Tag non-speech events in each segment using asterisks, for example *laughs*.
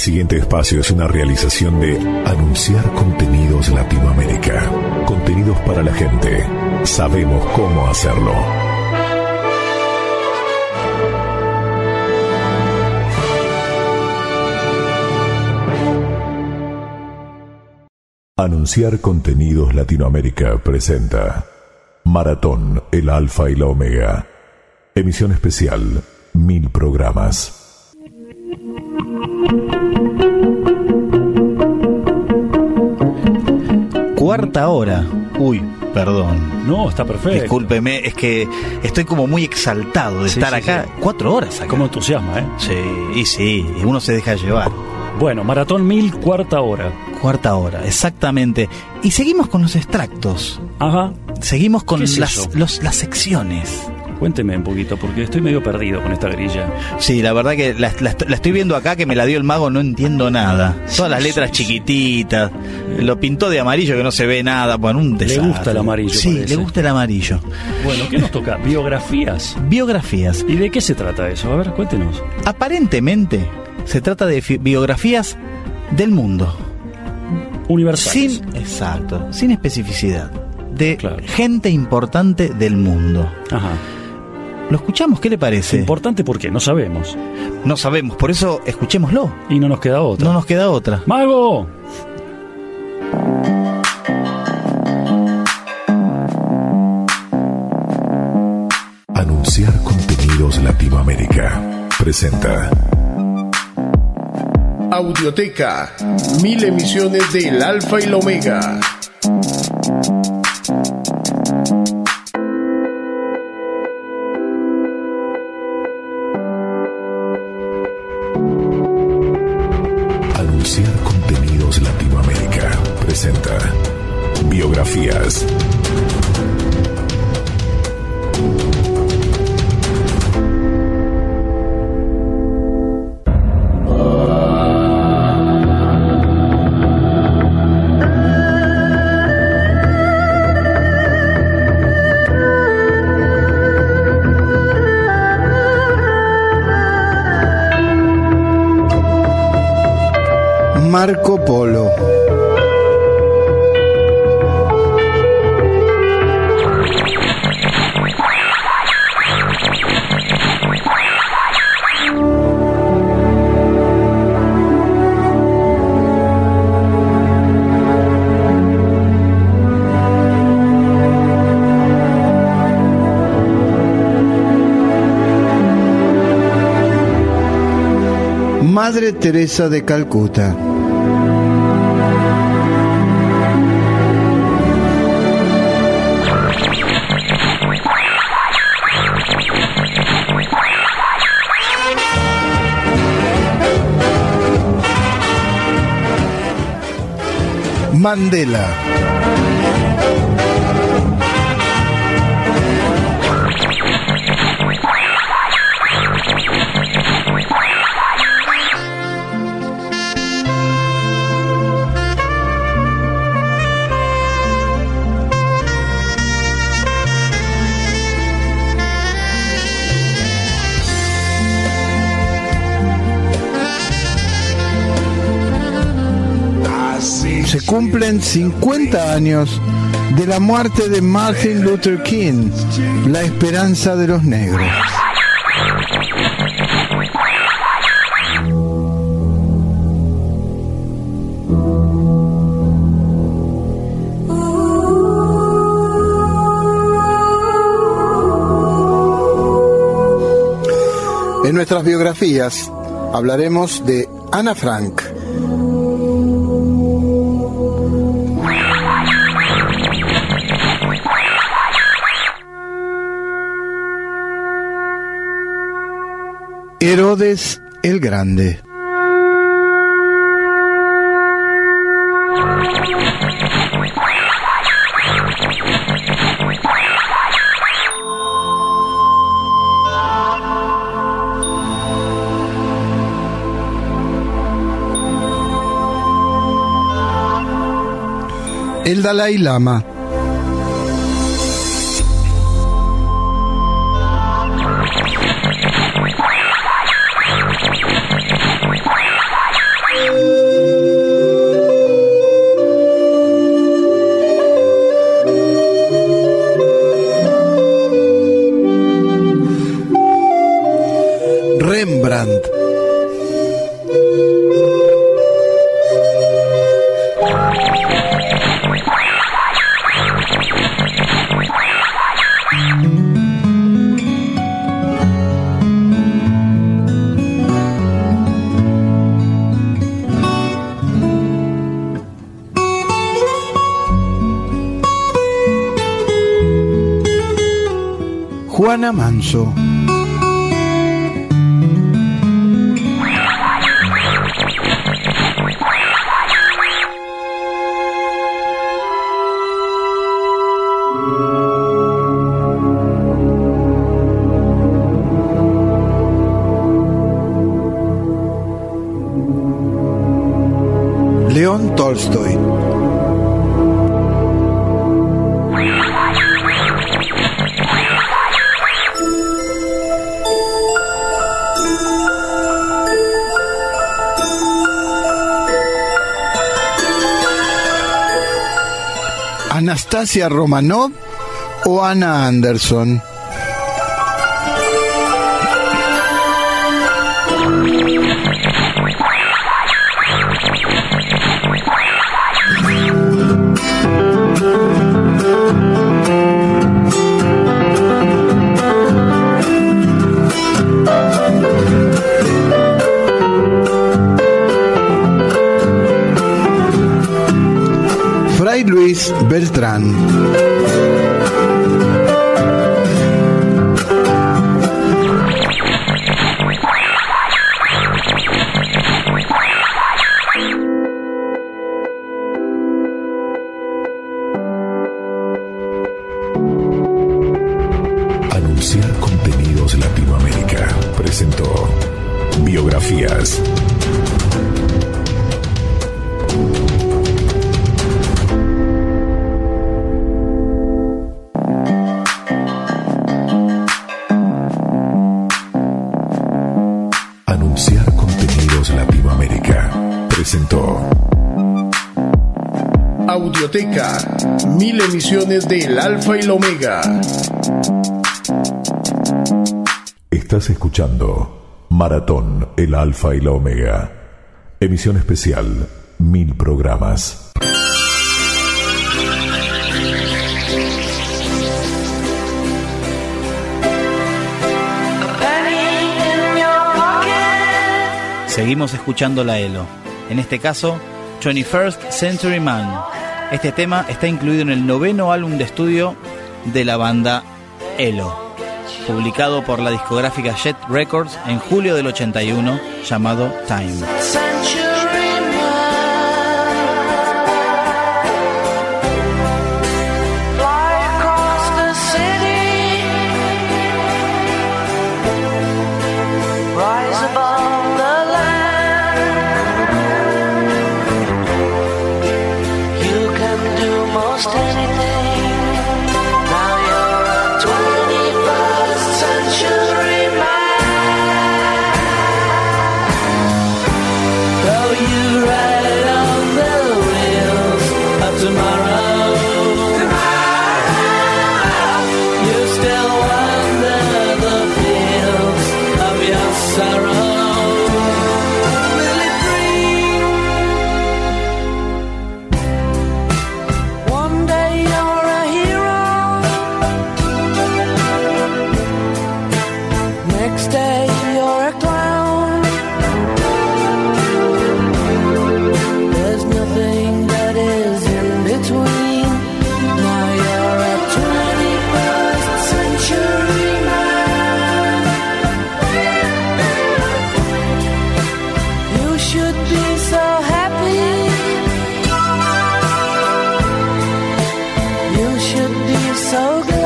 siguiente espacio es una realización de Anunciar Contenidos Latinoamérica. Contenidos para la gente. Sabemos cómo hacerlo. Anunciar Contenidos Latinoamérica presenta Maratón, el Alfa y la Omega. Emisión especial, mil programas. Cuarta hora. Uy, perdón. No, está perfecto. Discúlpeme, es que estoy como muy exaltado de Sí, estar sí, acá. sí. Cuatro horas acá. Como entusiasma, ¿eh? Sí, y sí, y uno se deja llevar. Bueno, Maratón 1000, cuarta hora. Cuarta hora, exactamente. Y seguimos con los extractos. Ajá. Seguimos con ¿Qué es las, los- las secciones. Cuénteme un poquito, porque estoy medio perdido con esta grilla. Sí, la verdad que la, la- la estoy viendo acá que me la dio el mago, no entiendo nada. Todas las letras chiquititas, lo pintó de amarillo que no se ve nada, bueno, un Le desastre. gusta el amarillo, Sí, parece. le gusta el amarillo. Bueno, ¿qué nos toca? Biografías. Biografías. ¿Y de qué se trata eso? A ver, cuéntenos. Aparentemente se trata de biografías del mundo. Universales. Sin, exacto, sin especificidad. De Claro. gente importante del mundo. Ajá. ¿Lo escuchamos? ¿Qué le parece? Importante porque no sabemos. no sabemos, por eso escuchémoslo. Y no nos queda otra. No nos queda otra. ¡Mago! Anunciar Contenidos Latinoamérica presenta Audioteca, mil emisiones del Alfa y la Omega. Marco Polo. Madre Teresa de Calcuta. Mandela. Cumplen 50 años de la muerte de Martin Luther King, la esperanza de los negros. En nuestras biografías hablaremos de Ana Frank, Herodes el Grande. El Dalai Lama. Juana Manso. León Tolstoy. Anastasia Romanov o Ana Anderson. Luis Beltrán. Mil emisiones del Alfa y la Omega. Estás escuchando Maratón, el Alfa y la Omega. Emisión especial, mil programas. Seguimos escuchando la ELO. En este caso, 21st Century Man. Este tema está incluido en el noveno álbum de estudio de la banda ELO, publicado por la discográfica Jet Records en julio del 81, llamado Time. so good.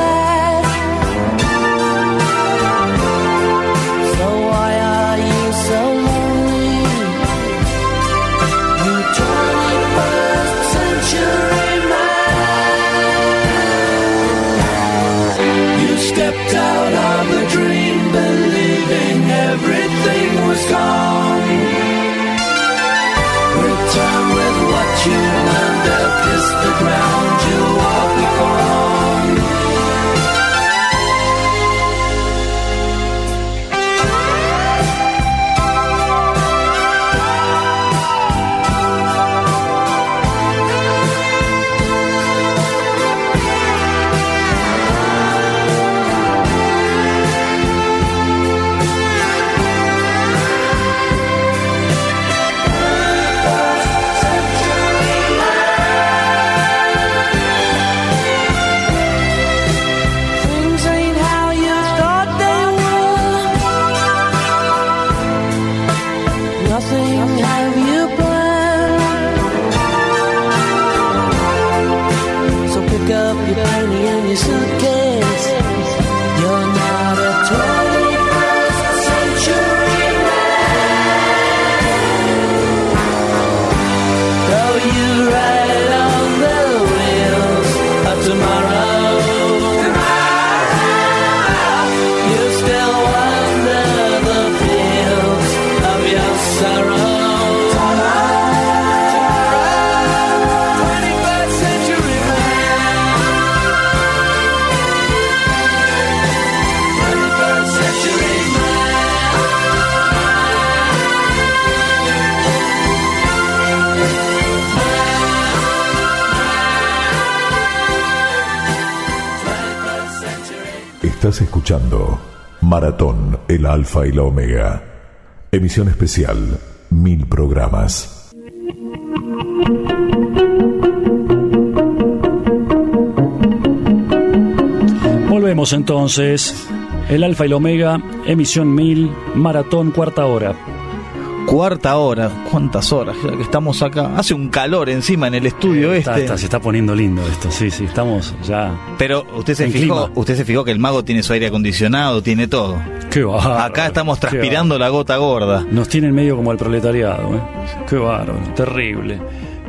Estás escuchando Maratón, el Alfa y la Omega. Emisión especial, mil programas. Volvemos entonces. El Alfa y el Omega, emisión 1000, maratón, cuarta hora. Cuarta hora, ¿cuántas horas? Ya que estamos acá. Hace un calor encima en el estudio Está- este. está- se está poniendo lindo esto, sí, sí, estamos ya. Pero usted se fijó, clima. usted se fijó que el mago tiene su aire acondicionado, tiene todo. Qué bárbaro. Acá estamos transpirando la gota gorda. Nos tienen medio como al proletariado, ¿eh? Qué bárbaro, terrible.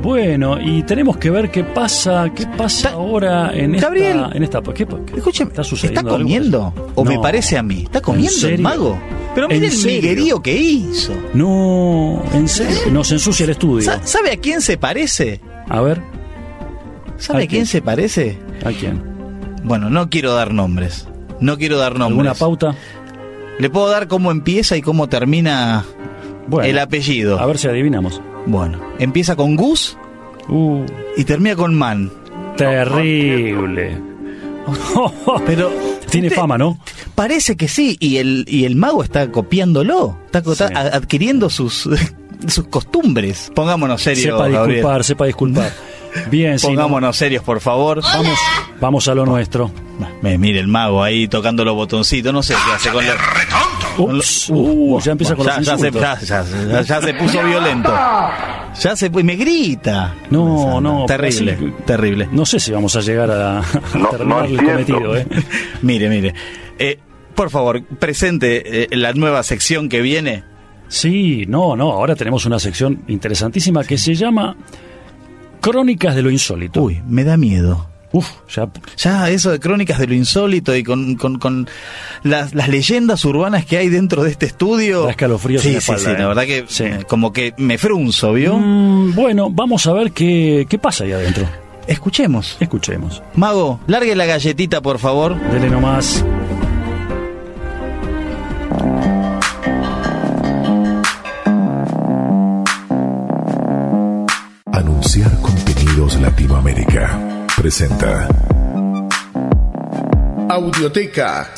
Bueno, y tenemos que ver qué pasa, qué pasa ahora en Gabriel. esta, en esta, ¿qué, qué Escúcheme, está ¿está, sucediendo comiendo? ¿O me parece a mí? ¿Está comiendo ¿En el mago? Pero ¿En mire el miguerío que hizo. No, en serio, nos ensucia el estudio. Sa- ¿Sabe a quién se parece? A ver, ¿Sabe ¿A a quién quién? se parece? ¿a quién? Bueno, no quiero dar nombres. No quiero dar nombres. ¿Alguna pauta? Le puedo dar cómo empieza y cómo termina Bueno, el apellido. a ver si adivinamos. Bueno, empieza con Gus Uh, y termina con Man. terrible. Pero Tiene fama, ¿no? Parece que sí, y el, y el mago está copiándolo, está, Sí. adquiriendo sus, *laughs* sus costumbres. Pongámonos serios, Sepa Gabriel. disculpar, sepa disculpar. *laughs* Bien, Pongámonos serios, por favor. Vamos, vamos a lo nuestro. Me mire el mago ahí tocando los botoncitos, no sé qué hace con los... Ups, uh, ya empieza con ya, los ya se, ya, ya- ya se puso violento. Ya se me grita. No, no, Terrible, así- terrible. No sé si vamos a llegar a, a *laughs* No, terminar no el cometido, ¿eh? *laughs* Mire, mire. Eh, por favor, presente eh, la nueva sección que viene. Sí, no, no. Ahora tenemos una sección interesantísima que se llama Crónicas de lo Insólito. Uy, me da miedo. Uf, ya. Ya eso de crónicas de lo insólito y con, con- con las, las leyendas urbanas que hay dentro de este estudio. Da escalofríos sí, en la sí, espalda, sí, ¿eh? la verdad que Sí. eh, como que me frunzo, ¿vio? Mm, bueno, vamos a ver qué, qué pasa ahí adentro. Escuchemos. Escuchemos. Mago, largue la galletita, por favor. Dele nomás. Anunciar contenidos Latinoamérica. Presenta Audioteca.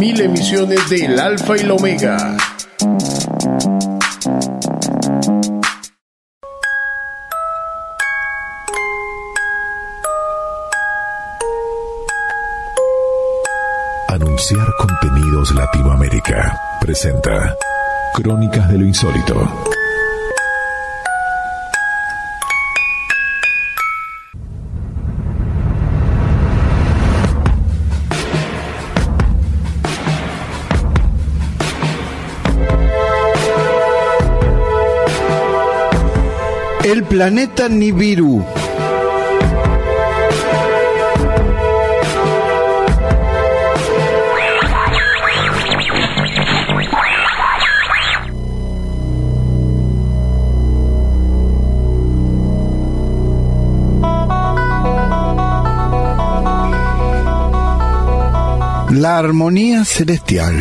Mil emisiones del Alfa y la Omega. Anunciar contenidos Latinoamérica. Presenta Crónicas de lo Insólito. Planeta Nibiru. La armonía celestial.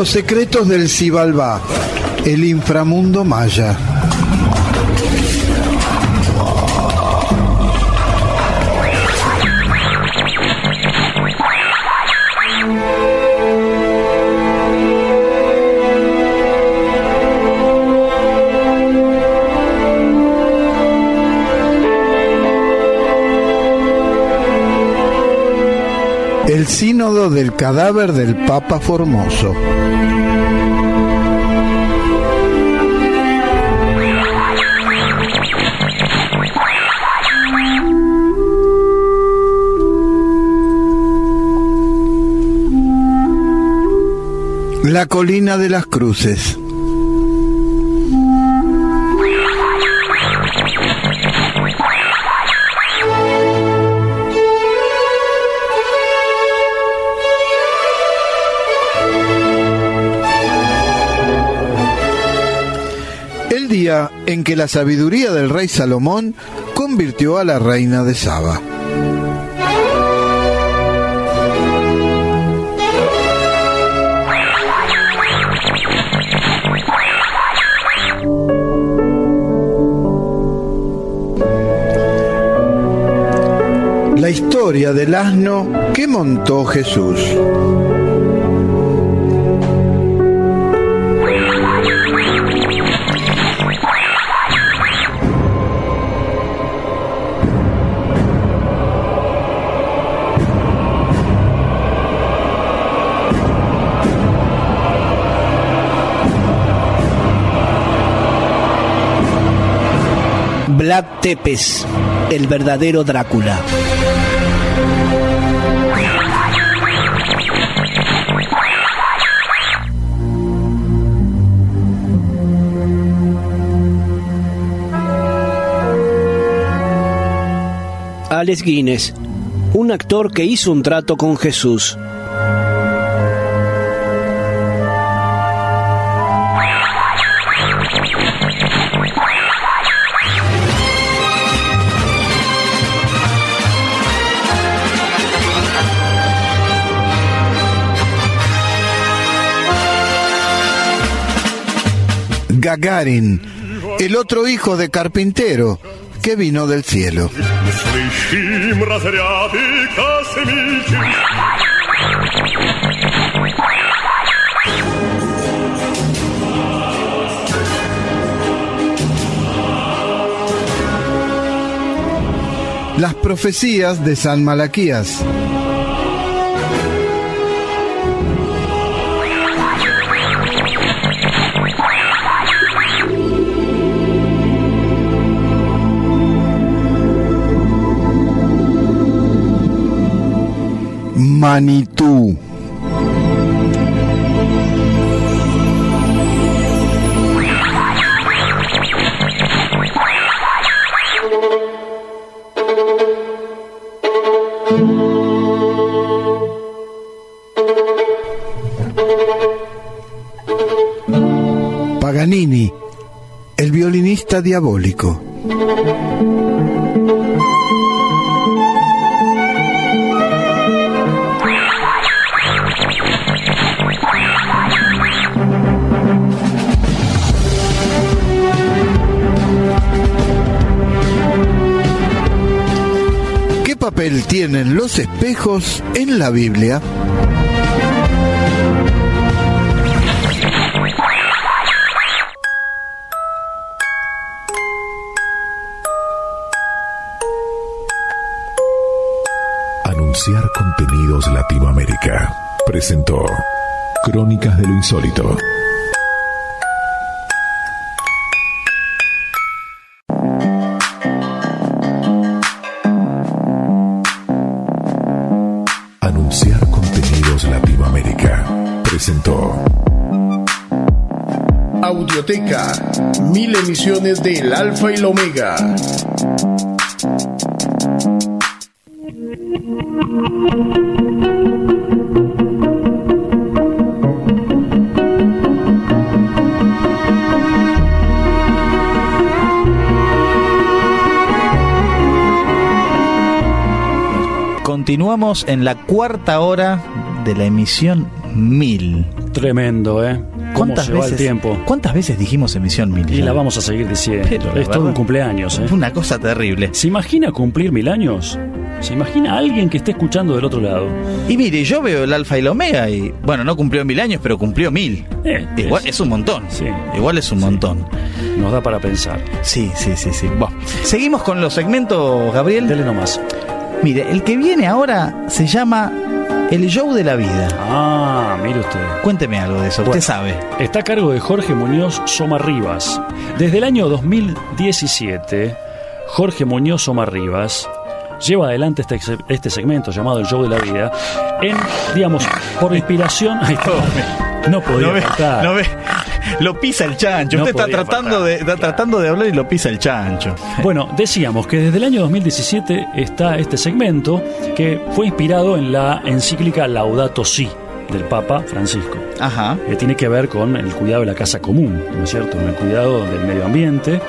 Los secretos del Xibalbá, el inframundo maya. Sínodo del cadáver del Papa Formoso. La colina de las cruces. En que la sabiduría del rey Salomón convirtió a la reina de Saba. La historia del asno que montó Jesús. Tepes, el verdadero Drácula. Alex Guinness, un actor que hizo un trato con Jesús. Gagarin, el otro hijo de carpintero que vino del cielo. Las profecías de San Malaquías. Manitú. Paganini, el violinista diabólico. Papel tienen los espejos en la Biblia? Anunciar contenidos Latinoamérica. Presentó Crónicas de lo Insólito. Mil emisiones del Alfa y el Omega. Continuamos en la cuarta hora de la emisión 1000. Tremendo, ¿eh? ¿Cómo se va el tiempo? ¿Cuántas veces dijimos emisión 1000? Y la vamos a seguir diciendo. Pero, la es todo un cumpleaños, ¿eh? Una cosa terrible. ¿Se imagina cumplir mil años? ¿Se imagina a alguien que esté escuchando del otro lado? Y mire, yo veo el Alfa y el Omega y, bueno, no cumplió mil años, pero cumplió mil. Eh, Igual es un montón. Sí. Igual es un montón. Nos da para pensar. Sí, sí, sí, sí. Bueno, seguimos con los segmentos, Gabriel. Dele nomás. Mire, el que viene ahora se llama El show de la vida. Ah, mire usted. Cuénteme algo de eso, Bueno. usted sabe. Está a cargo de Jorge Muñoz Somarribas. Desde el año 2017, Jorge Muñoz Somarribas lleva adelante este, este segmento llamado El Show de la Vida en, digamos, por inspiración... *laughs* Ahí está. No podía No ve, faltar. no ve. *laughs* Lo pisa el chancho. No Usted está tratando, faltar. de, está tratando de hablar y lo pisa el chancho. *laughs* Bueno, decíamos que desde el año 2017 está este segmento que fue inspirado en la encíclica Laudato Si del Papa Francisco. Ajá. que tiene que ver con el cuidado de la casa común, ¿no es cierto? Con el cuidado del medio ambiente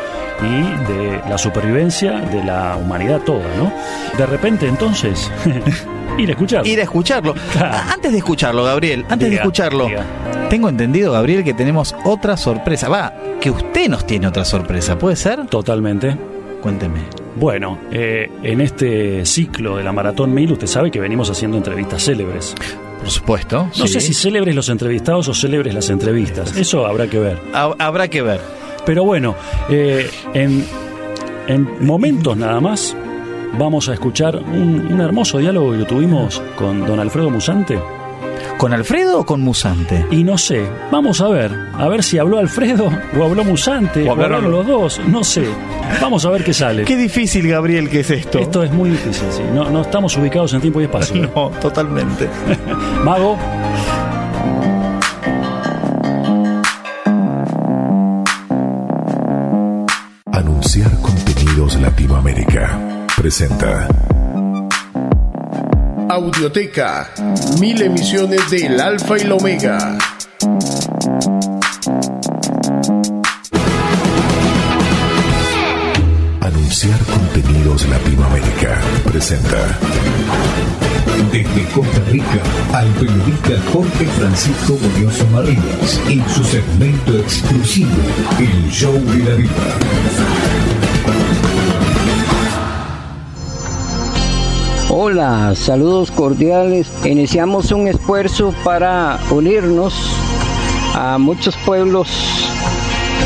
y de la supervivencia de la humanidad toda, ¿no? De repente, entonces, *laughs* ir a escuchar. Ir a escucharlo. Claro. Antes de escucharlo, Gabriel, antes de escucharlo, diga. tengo entendido, Gabriel, que tenemos otra sorpresa. Va, que usted nos tiene otra sorpresa, ¿puede ser? Totalmente. Cuénteme. Bueno, eh, en este ciclo de la Maratón 1000, usted sabe que venimos haciendo entrevistas célebres. Por supuesto. No sí. sé si célebres los entrevistados o célebres las entrevistas. Eso habrá que ver. Ha- Habrá que ver. Pero bueno, eh, en, en momentos nada más vamos a escuchar un, un hermoso diálogo que tuvimos con don Alfredo Musante. ¿Con Alfredo o con Musante? Y no sé, vamos a ver, a ver si habló Alfredo o habló Musante, O hablaron los dos, no sé. Vamos a ver qué sale. Qué difícil, Gabriel, que es esto. Esto es muy difícil, sí. No, no estamos ubicados en tiempo y espacio. *laughs* No, totalmente. *laughs* Mago, Anunciar contenidos Latinoamérica. Presenta Audioteca. Mil emisiones del Alfa y la Omega. Anunciar contenidos Latinoamérica. Presenta Desde Costa Rica, al periodista Jorge Francisco Muñoz Marías, en su segmento exclusivo, El Show de la Vida. Hola, saludos cordiales. Iniciamos un esfuerzo para unirnos a muchos pueblos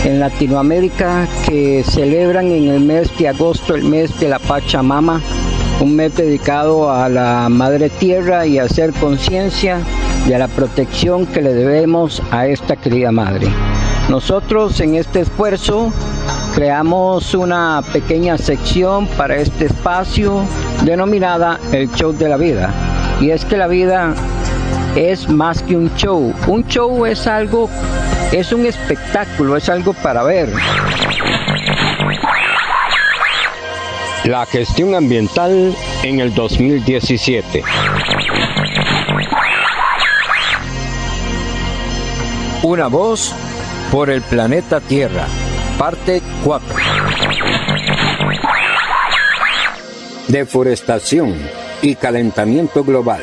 en Latinoamérica que celebran en el mes de agosto el mes de la Pachamama, un mes dedicado a la Madre Tierra y a hacer conciencia de la protección que le debemos a esta querida Madre. Nosotros en este esfuerzo creamos una pequeña sección para este espacio denominada el show de la vida. Y es que la vida es más que un show. Un show es algo, es un espectáculo, es algo para ver. La gestión ambiental en el 2017. Una voz por el planeta Tierra. Parte 4. Deforestación y calentamiento global.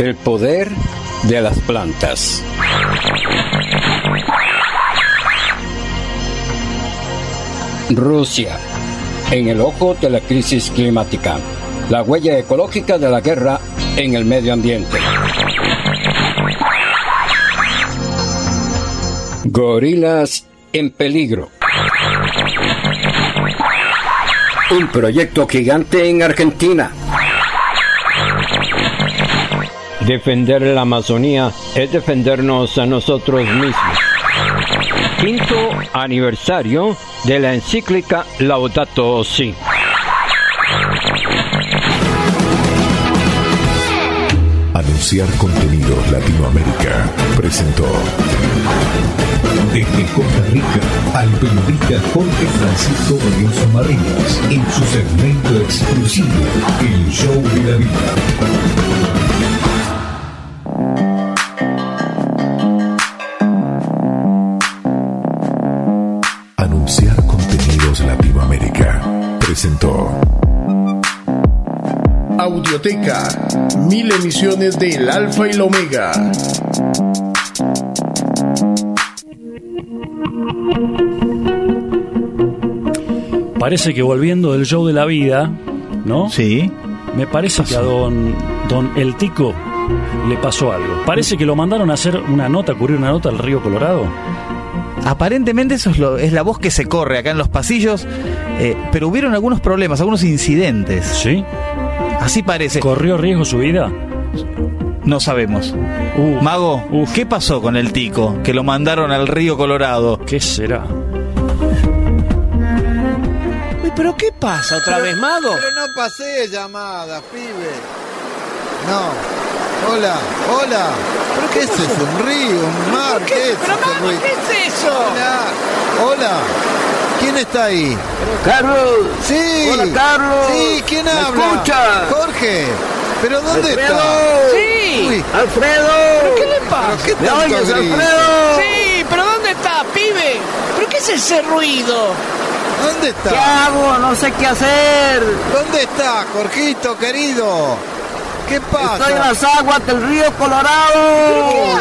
El poder de las plantas. Rusia, en el ojo de la crisis climática. La huella ecológica de la guerra en el medio ambiente. Gorilas en peligro. Un proyecto gigante en Argentina. Defender la Amazonía es defendernos a nosotros mismos. Quinto aniversario de la encíclica Laudato Si. Anunciar contenidos Latinoamérica. Presentó Desde Costa Rica, al periodista Jorge Francisco Muñoz Marías, en su segmento exclusivo, El Show de la Vida. Anunciar contenidos Latinoamérica. Presentó Audioteca. Mil emisiones del Alfa y la Omega. Parece que volviendo del show de la vida, ¿no? Sí. Me parece que a don, don El Tico le pasó algo. Parece que lo mandaron a hacer una nota, a cubrir una nota al río Colorado. Aparentemente eso es, lo- es la voz que se corre acá en los pasillos. Eh, pero hubieron algunos problemas, algunos incidentes. ¿Sí? Así parece. ¿Corrió riesgo su vida? No sabemos. Mago, ¿qué pasó con el tico que lo mandaron al río Colorado? ¿Qué será? ¿Pero qué pasa otra vez, mago? Pero no pasé llamada, pibe. No. Hola, hola. ¿Pero qué es eso? ¿Un río? ¿Un mar? ¿Qué, es Pero ese mago? ¿qué es eso? Hola. Hola. ¿Quién está ahí? Carlos. Sí. Hola, Carlos. Sí, ¿quién ¿Me habla? escucha? Jorge. ¿Pero dónde Alfredo. está? Sí. Uy, Alfredo. ¿Pero qué le pasa? ¿pero qué ¿Me tanto oyes? Alfredo? Sí, pero ¿dónde está, pibe? ¿Pero qué es ese ruido? ¿Dónde ¿Qué está? hago? No sé qué hacer. ¿Dónde está, Jorgito, querido? ¿Qué pasa? Estoy en las aguas del río Colorado.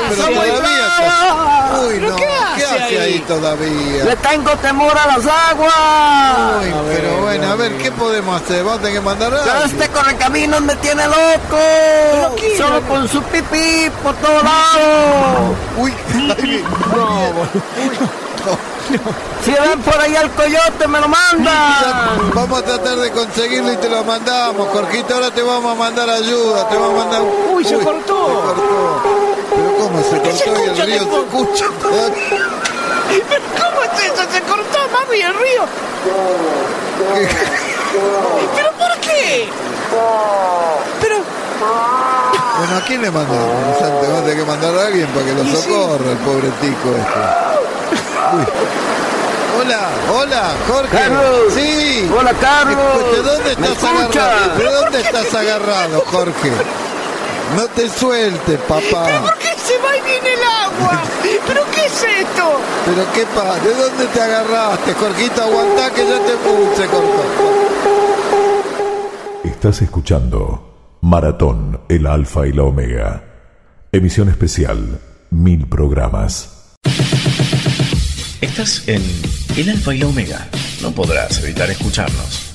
Pero Soy todavía brava. Uy, ¿Pero no. qué ¿Qué hace hace ahí? ahí todavía? Le tengo temor a las aguas. Uy, pero bueno, a ver, ¿qué podemos hacer? Vamos a tener que mandar a Pero alguien. este correcaminos me tiene loco. Solo con su pipí por todos lados. Uy, *laughs* ay, Si ven por ahí al coyote, me lo mandan. *laughs* vamos a tratar de conseguirlo y te lo mandamos, Jorgito. Ahora te vamos a mandar ayuda, te vamos a mandar. Uy, se cortó. Se cortó. Pero cómo se qué se cortó y el río se escucha. ¿Pero cómo es eso? Se cortó, y el río. *laughs* ¿Pero por qué? Pero, Bueno, ¿a quién le mandamos? A tener que mandar a alguien para que lo sí. socorra, el pobre tico este. Uy. Hola, hola, Jorge. Carlos. Sí. Hola, Carlos. ¿De dónde ¿Me estás agarrado? ¿De dónde estás agarrado, Jorge? No te sueltes, papá. ¿por qué se va y viene el agua? *laughs* ¿Pero qué es esto? Pero qué pasa, ¿de dónde te agarraste, Jorgito? Aguantá que ya te puse, cortó. Estás escuchando Maratón, el Alfa y la Omega. Emisión especial, mil programas. Estás en El Alfa y la Omega. No podrás evitar escucharnos.